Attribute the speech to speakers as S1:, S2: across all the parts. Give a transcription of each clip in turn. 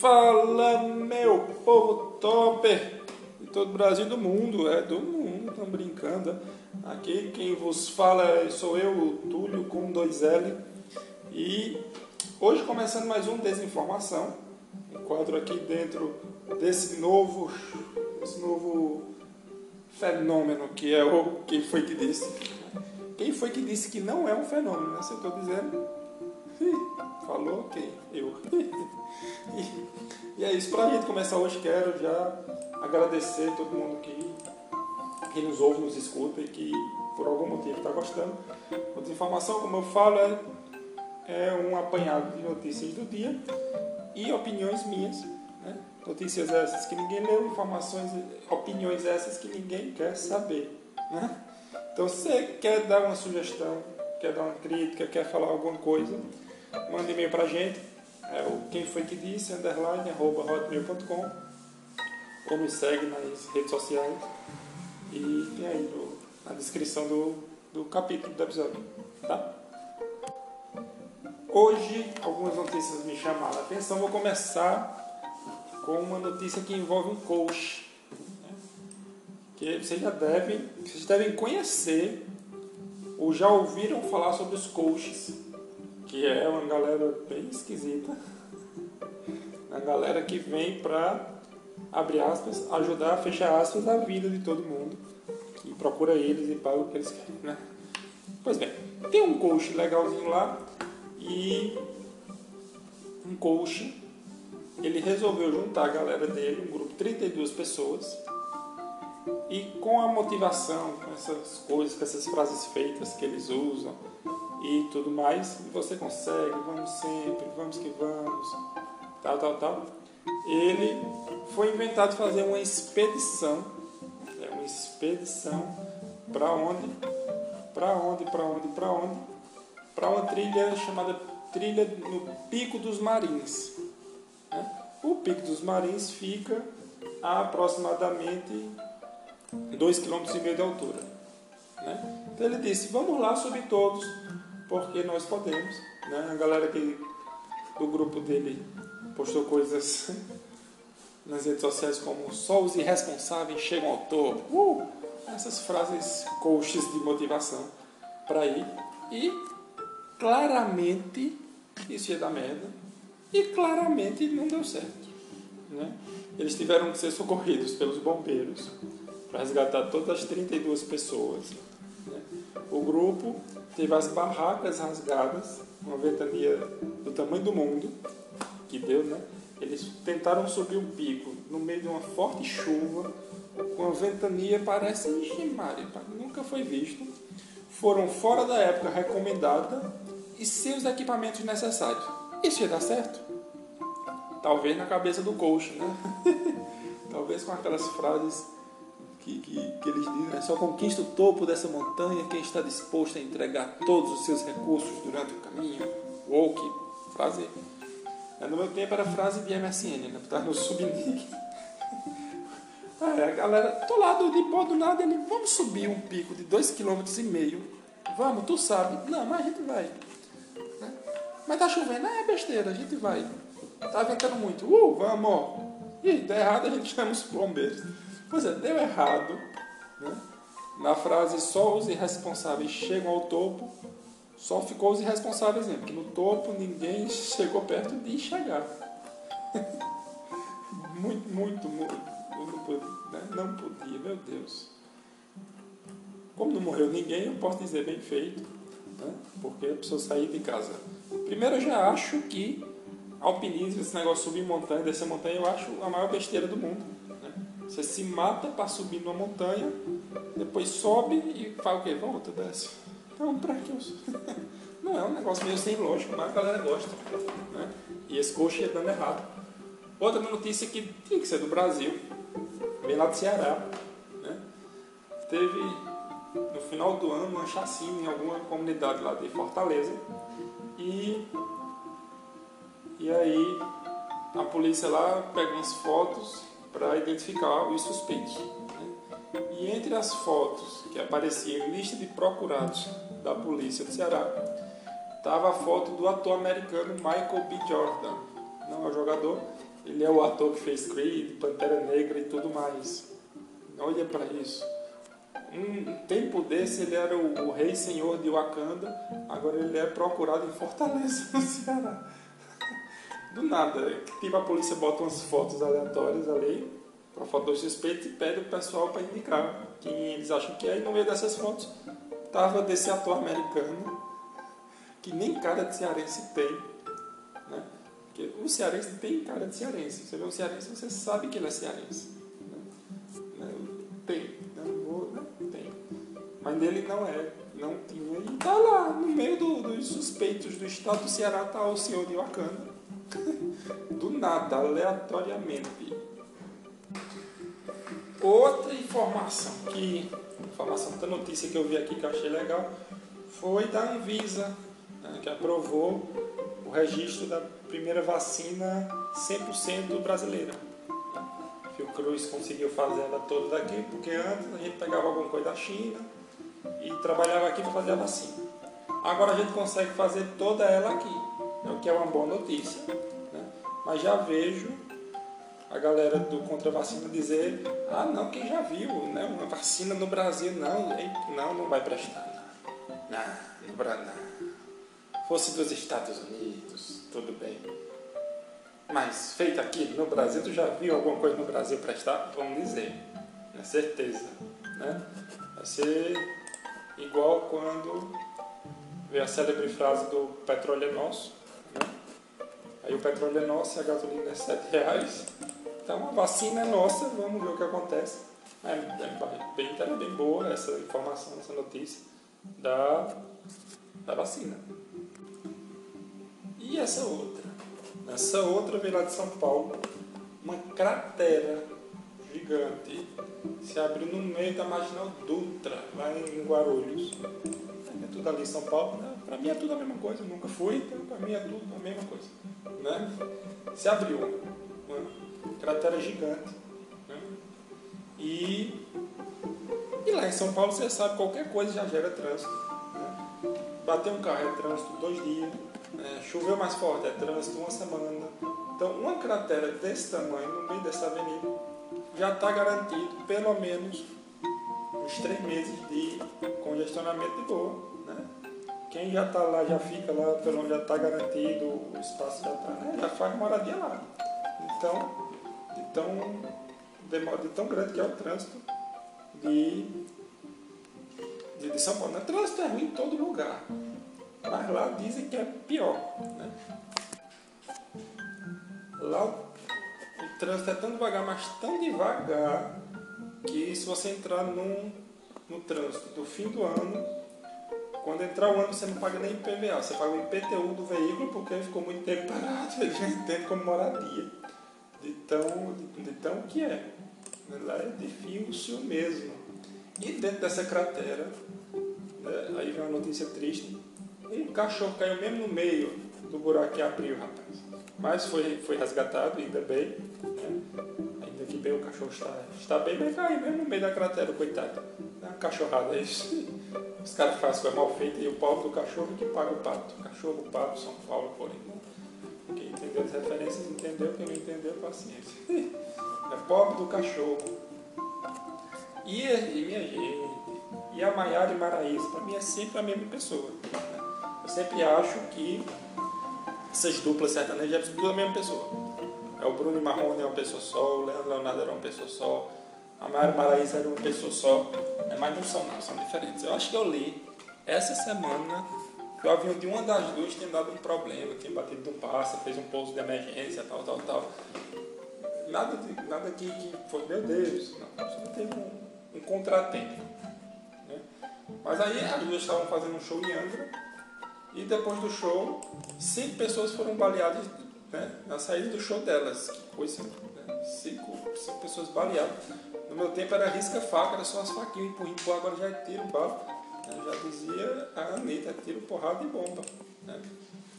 S1: Fala, meu povo topper de todo o Brasil do mundo, é do mundo, estão brincando. Aqui quem vos fala sou eu, Túlio, com dois L. E hoje começando mais um Desinformação, um quadro aqui dentro desse novo, esse novo fenômeno que é o Quem Foi Que Disse. Quem foi que disse que não é um fenômeno, né? Se eu estou dizendo, falou quem? Eu. e, é isso, para a gente começar hoje, quero já agradecer todo mundo que, que nos ouve, nos escuta e que por algum motivo está gostando. Outra informação, como eu falo, é, é um apanhado de notícias do dia e opiniões minhas. Né? Notícias essas que ninguém leu, informações, opiniões essas que ninguém quer saber. Né? Então, se você quer dar uma sugestão, quer dar uma crítica, quer falar alguma coisa, manda e-mail pra gente. É o quem foi que disse, underline, arroba hotmail.com ou nos segue nas redes sociais e tem aí no, na descrição do, do capítulo do episódio, tá? Hoje, algumas notícias me chamaram a atenção. Vou começar com uma notícia que envolve um coach que vocês já devem, vocês devem conhecer ou já ouviram falar sobre os coaches, que é uma galera bem esquisita, uma galera que vem para abre aspas, ajudar, fechar aspas, a vida de todo mundo, que procura eles e paga o que eles querem, né? Pois bem, tem um coach legalzinho lá e um coach, ele resolveu juntar a galera dele, um grupo de 32 pessoas, e com a motivação, com essas coisas, com essas frases feitas que eles usam e tudo mais, você consegue, vamos sempre, vamos que vamos, tal, tal, tal. Ele foi inventado fazer uma expedição, é uma expedição para onde? Para onde? Para onde? Para onde? Para uma trilha chamada trilha no Pico dos Marins. Né? O Pico dos Marins fica a aproximadamente 2,5 km de altura. Né? Então ele disse, vamos lá subir todos, porque nós podemos. Né? A galera que, do grupo dele postou coisas nas redes sociais como só os irresponsáveis chegam ao topo. Uh, essas frases coaches de motivação para ir. E claramente isso ia dar merda. E claramente não deu certo. Né? Eles tiveram que ser socorridos pelos bombeiros para resgatar todas as 32 pessoas. Né? O grupo teve as barracas rasgadas, uma ventania do tamanho do mundo, que deu, né? Eles tentaram subir o pico no meio de uma forte chuva, com a ventania, parece Maria, nunca foi visto. Foram fora da época recomendada e sem os equipamentos necessários. Isso ia dar certo? Talvez na cabeça do coach, né? Talvez com aquelas frases que, que, que eles dizem, né? só conquista o topo dessa montanha quem está disposto a entregar todos os seus recursos durante o caminho. Ou que frase. Né? No meu tempo era frase de MSN, né? Tá no subnick. É, a galera, tô lá do, de pó do nada, ele, vamos subir um pico de 2,5 km. Vamos, tu sabe. Não, mas a gente vai. Né? Mas tá chovendo, é besteira, a gente vai. Tá ventando muito. Uh, vamos. Ih, tá errado, a gente chama os bombeiros. Pois é, deu errado. Né? Na frase só os irresponsáveis chegam ao topo, só ficou os irresponsáveis mesmo, porque no topo ninguém chegou perto de chegar. muito, muito, muito. Não podia, né? não podia, meu Deus. Como não morreu ninguém, eu posso dizer bem feito, né? porque a pessoa sair de casa. Primeiro, eu já acho que alpinismo, esse negócio de subir montanha, descer montanha, eu acho a maior besteira do mundo. Você se mata para subir numa montanha, depois sobe e fala o quê? Volta, desce. Então, pra que. Não é um negócio meio sem lógica, mas a galera gosta. Né? E esse coxa ia dando errado. Outra notícia que tinha que ser do Brasil, vem lá do Ceará. Né? Teve no final do ano uma chacina em alguma comunidade lá de Fortaleza. E, e aí a polícia lá pega umas fotos para identificar os suspeitos. Né? E entre as fotos que apareciam em lista de procurados da polícia do Ceará, estava a foto do ator americano Michael B. Jordan, não é o jogador, Ele é o ator que fez Creed, Pantera Negra e tudo mais. Olha para isso. Um tempo desse ele era o, o, rei senhor de Wakanda, agora ele é procurado em Fortaleza, no Ceará. Do nada, tipo a polícia bota umas fotos aleatórias ali, para foto do suspeito e pede o pessoal para indicar quem eles acham que é, e no meio dessas fotos tava desse ator americano, que nem cara de cearense tem, né? Porque o cearense tem cara de cearense. Você vê um cearense, você sabe que ele é cearense. Né? Tem mas nele não é, não tinha. E tá lá, no meio do, dos suspeitos do estado do Ceará, tá o senhor de Wakanda. Do nada, aleatoriamente. Outra informação que. Informação da notícia que eu vi aqui que eu achei legal foi da Anvisa, né, que aprovou o registro da primeira vacina 100% brasileira. Fiocruz conseguiu fazer ela toda daqui, porque antes a gente pegava alguma coisa da China, e trabalhava aqui para fazer a vacina. Agora a gente consegue fazer toda ela aqui, o que é uma boa notícia. Né? Mas já vejo a galera do contra vacina dizer, ah não, quem já viu, né? Uma vacina no Brasil, não, não, não vai prestar. Não, no Brasil. Fosse dos Estados Unidos, tudo bem. Mas feito aqui no Brasil, tu já viu alguma coisa no Brasil prestar? Vamos dizer, é certeza. Né? Vai ser Igual quando veio a célebre frase do petróleo é nosso. Aí o petróleo é nosso a gasolina é 7 reais. Então a vacina é nossa, vamos ver o que acontece. É, é bem, é bem boa essa informação, essa notícia da, da vacina. E essa outra? Essa outra veio lá de São Paulo, uma cratera gigante se abriu no meio da Marginal Dutra, lá em Guarulhos. É tudo ali em São Paulo, né? Para mim é tudo a mesma coisa, nunca fui, então para mim é tudo a mesma coisa. Né? Se abriu uma cratera gigante. Né? E, e lá em São Paulo você sabe, qualquer coisa já gera trânsito. Né? Bater um carro é trânsito dois dias, né? choveu mais forte é trânsito uma semana. Então uma cratera desse tamanho no meio dessa avenida já está garantido pelo menos uns três meses de congestionamento de boa. Né? Quem já está lá, já fica lá, pelo menos já está garantido, o espaço já está, né? já faz moradia lá. Então, de tão, de tão grande que é o trânsito de, de, de São Paulo. O trânsito é ruim em todo lugar, mas lá dizem que é pior. Né? Lá trânsito é tão devagar, mas tão devagar, que se você entrar num, no trânsito do fim do ano, quando entrar o ano você não paga nem IPVA, você paga o IPTU do veículo porque ficou muito tempo parado, ele já entende como moradia. De tão, de, de tão que é. Lá é difícil mesmo. E dentro dessa cratera, né, aí vem uma notícia triste, um cachorro caiu mesmo no meio do buraco que abriu, rapaz. Mas foi, foi resgatado, ainda bem. Né? Ainda que bem o cachorro está, está bem, mas caiu mesmo no meio da cratera, coitado. É uma cachorrada isso. Os caras fazem coisa mal feita e o pobre do cachorro que paga o pato. Cachorro, pato, São Paulo, porém. Quem entendeu as referências entendeu, quem não entendeu, paciência. É pobre do cachorro. E, e minha gente, e a Maiara e Maraísa, para mim é sempre a mesma pessoa. Né? Eu sempre acho que essas duplas sertanejas é tudo a mesma pessoa. É o Bruno Marrone é uma pessoa só, o Leandro Leonardo era uma pessoa só, a Mara Maraísa era uma pessoa só, é, mas não são não, são diferentes. Eu acho que eu li essa semana que o avião de uma das duas tinha dado um problema, tinha batido no pássaro, fez um pouso de emergência, tal, tal, tal. Nada, de, nada que, que foi, meu Deus, não, só teve um, um contratempo. Né? Mas aí as duas estavam fazendo um show em Angra, e depois do show, cinco pessoas foram baleadas né, na saída do show delas. Que coisa, né? cinco, cinco pessoas baleadas. No meu tempo era risca-faca, era só as faquinhas, empurra, empurra, agora já é tiro, bala. Já dizia a Anitta, tiro, porrada e bomba. Né?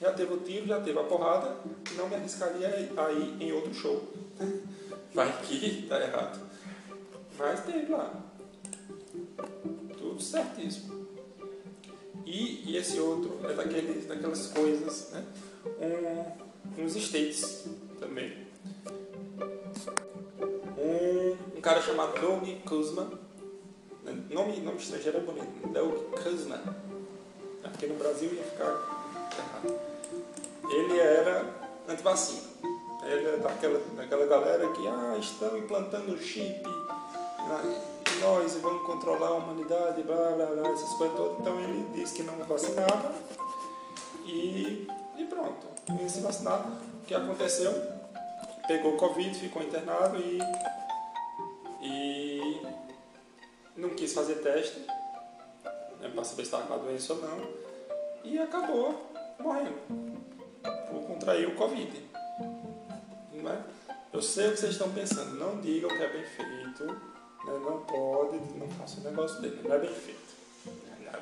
S1: Já teve o tiro, já teve a porrada, não me arriscaria aí em outro show. Vai que tá errado. Mas teve lá. Tudo certíssimo. E, e esse outro é daqueles, daquelas coisas, né? Um, uns States também. Cara chamado Doug Kuzma, nome, nome estrangeiro é bonito, Doug Kuzma. Aqui no Brasil ia ficar errado. Ele era anti-vacina. Ele é daquela, daquela galera que ah, estão implantando chip nós vamos controlar a humanidade, blá blá blá, essas coisas todas. Então ele disse que não vacinava e, e pronto. Ele se vacinava. O que aconteceu? Pegou Covid, ficou internado e quis fazer teste né, para saber se estava com a doença ou não e acabou morrendo por contrair o Covid. Não é? Eu sei o que vocês estão pensando, não digam que é bem feito, né? não pode, não faça um negócio dele, não é bem feito.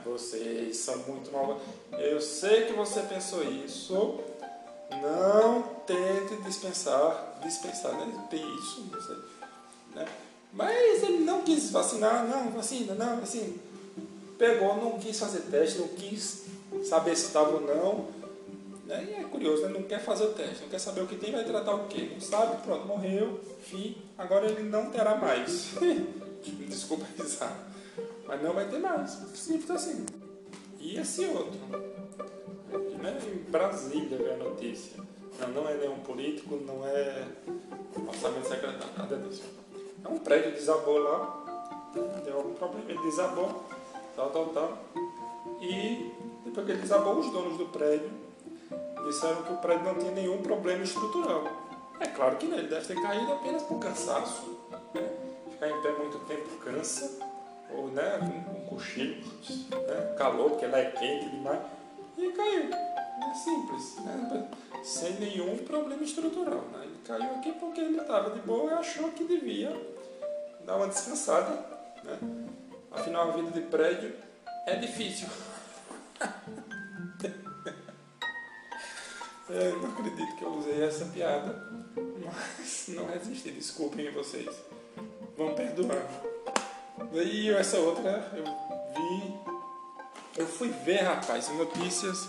S1: Vocês são muito mal. Eu sei que você pensou isso. Não tente dispensar, dispensar, né? Tem isso, não sei. Né? Mas ele não quis vacinar, não, vacina, não, vacina. Pegou, não quis fazer teste, não quis saber se estava ou não. Né? E é curioso, né? não quer fazer o teste, não quer saber o que tem, vai tratar o quê? Não sabe, pronto, morreu, fim, agora ele não terá mais. Desculpa risar, mas não vai ter mais. Simples assim. E esse outro? Né? Em Brasília veio a notícia. Não, não é nenhum político, não é orçamento secretário, nada disso. É um prédio desabou lá, deu algum problema, ele desabou, tal, tal, tal. E depois que ele desabou, os donos do prédio disseram que o prédio não tinha nenhum problema estrutural. É claro que não, ele deve ter caído apenas por cansaço. Né? Ficar em pé muito tempo cansa, ou né, com, com cochilo, né? calor, porque lá é quente demais, e caiu. É simples, né? sem nenhum problema estrutural. Né? Ele caiu aqui porque ele estava de boa e achou que devia dar uma descansada. Né? Afinal, a vida de prédio é difícil. Eu não acredito que eu usei essa piada, mas não resisti, desculpem vocês. Vão perdoar. E essa outra eu vi. Eu fui ver, rapaz, notícias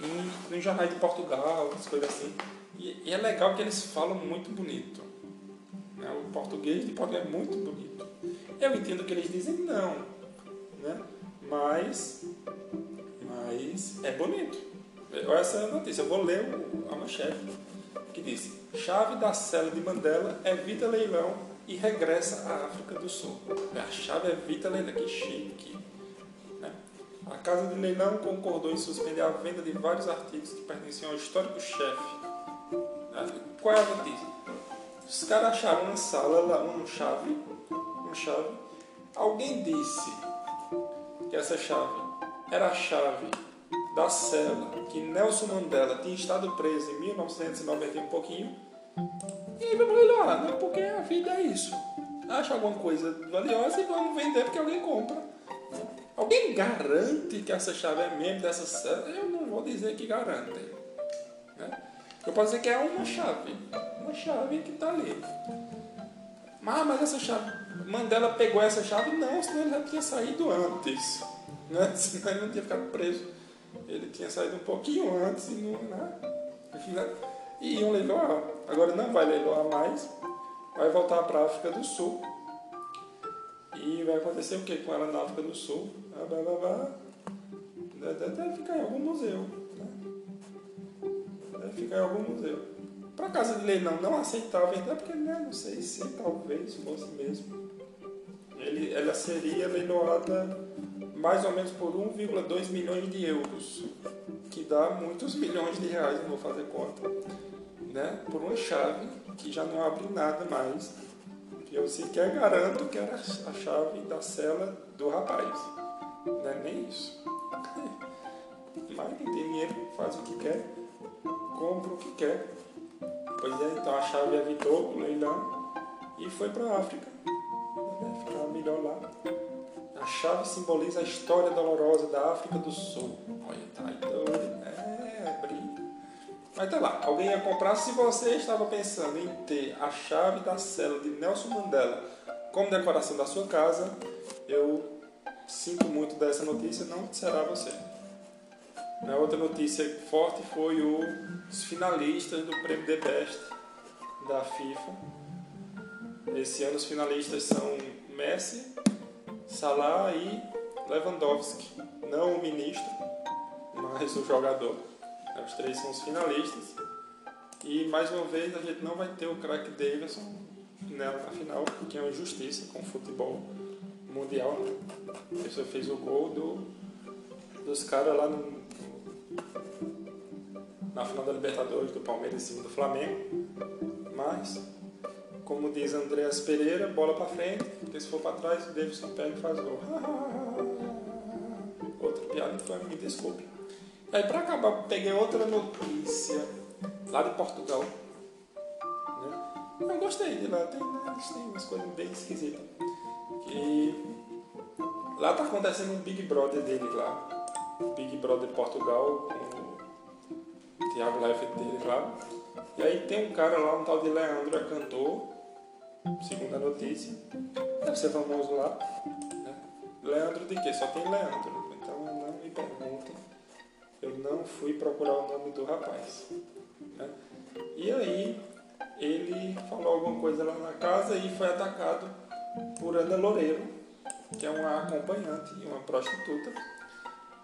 S1: em, em jornais de Portugal, as coisas assim. E, e, é legal que eles falam muito bonito. Né? O português de Portugal é muito bonito. Eu entendo que eles dizem não, né? mas, mas é bonito. Olha essa notícia, eu vou ler a manchete que diz: Chave da cela de Mandela evita leilão e regressa à África do Sul. A chave evita leilão, que chique. A casa de leilão concordou em suspender a venda de vários artigos que pertenciam ao histórico chefe. Qual é a notícia? Os caras acharam uma sala, lá, uma chave, uma chave. Alguém disse que essa chave era a chave da cela que Nelson Mandela tinha estado preso em 1990 e um pouquinho. E aí vamos leiloar, né? Porque a vida é isso. Acha alguma coisa valiosa e vamos vender porque alguém compra. Alguém garante que essa chave é mesmo dessa cela? Eu não vou dizer que garante. Né? Eu posso dizer que é uma chave. Uma chave que está ali. Mas, mas essa chave, Mandela pegou essa chave? Não, senão ele já tinha saído antes. Né? Senão ele não tinha ficado preso ele tinha saído um pouquinho antes e não. Né? E iam leiloar. Agora não vai leiloar mais. Vai voltar para a África do Sul. E vai acontecer o que com ela na África do Sul? Deve ficar em algum museu. Né? Deve ficar em algum museu. Para casa de leilão não aceitava vender, porque né, não sei se talvez fosse mesmo. Ele, ela seria leiloada mais ou menos por 1,2 milhões de euros, que dá muitos milhões de reais, não vou fazer conta, né? por uma chave que já não abre nada mais. Eu sequer garanto que era a chave da cela do rapaz. Não é nem isso. Mas tem dinheiro faz o que quer, compra o que quer. Pois é, então a chave evitou o leilão e foi para a África. Né? Ficar melhor lá. A chave simboliza a história dolorosa da África do Sul. Olha, tá aí. Mas tá lá, alguém ia comprar. Se você estava pensando em ter a chave da cela de Nelson Mandela como decoração da sua casa, eu sinto muito dessa notícia, não será você. A outra notícia forte foi os finalistas do prêmio The Best da FIFA. Esse ano os finalistas são Messi, Salah e Lewandowski. Não o ministro, mas o jogador. Os três são os finalistas. E mais uma vez a gente não vai ter o craque Davidson nela na final, que é uma injustiça com o futebol mundial. Ele só fez o gol do, dos caras lá no, na final da Libertadores, do Palmeiras em cima do Flamengo. Mas, como diz Andreas Pereira, bola para frente, porque se for para trás, o Davidson pega e faz gol. Outra piada foi me desculpe. Aí, para acabar, peguei outra notícia lá de Portugal. Né? Eu gostei de lá, tem, eles têm umas coisas bem esquisitas. Que lá tá acontecendo um Big Brother dele lá. Big Brother Portugal com o Thiago Leifert dele lá. E aí tem um cara lá, um tal de Leandro, é cantor, segundo a notícia. Deve ser famoso lá. Né? Leandro de quê? Só tem Leandro. Eu não fui procurar o nome do rapaz. Né? E aí ele falou alguma coisa lá na casa e foi atacado por Ana Loureiro, que é uma acompanhante e uma prostituta,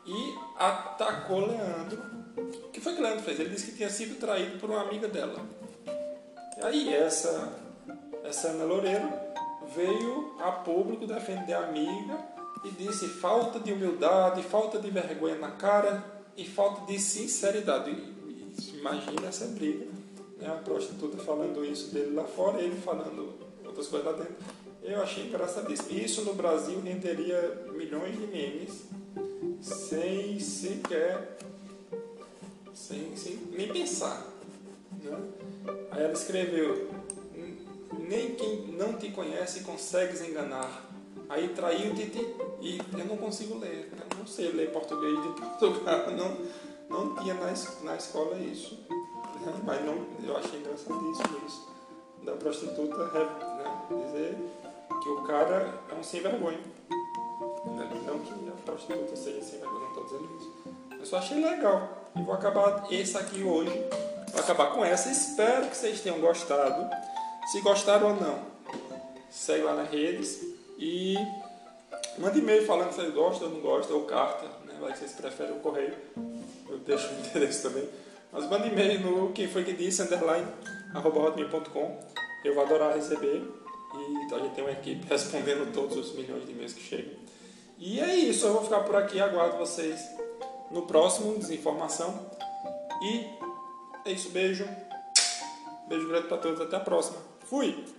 S1: e atacou Leandro. O que foi que Leandro fez? Ele disse que tinha sido traído por uma amiga dela. E aí essa, essa Ana Loureiro veio a público defender a amiga e disse falta de humildade, falta de vergonha na cara e falta de sinceridade. Imagina essa briga. Né? A prostituta falando isso dele lá fora, ele falando outras coisas lá dentro. Eu achei engraçadíssimo. Isso no Brasil renderia milhões de memes sem sequer. sem, sem nem pensar. Né? Aí ela escreveu: Nem quem não te conhece consegues enganar. Aí traiu-te e eu não consigo ler. Sei ler português de Portugal. Não, não tinha na, na escola isso. Mas não, eu achei engraçadíssimo isso. Da prostituta né, dizer que o cara é um sem vergonha. Não que a prostituta seja sem vergonha, não estou dizendo isso. Eu só achei legal. E vou acabar esse aqui hoje. Vou acabar com essa. Espero que vocês tenham gostado. Se gostaram ou não, segue lá nas redes e manda e-mail falando se vocês gostam ou não gostam, ou carta, né? Vai que vocês preferem o correio. Eu deixo o endereço também. Mas manda e-mail no quem foi que disse, underline, arroba hotmail.com. Eu vou adorar receber. E a gente tem uma equipe respondendo todos os milhões de e-mails que chegam. E é isso, eu vou ficar por aqui, aguardo vocês no próximo Desinformação. E é isso, beijo. Beijo grande para todos, até a próxima. Fui!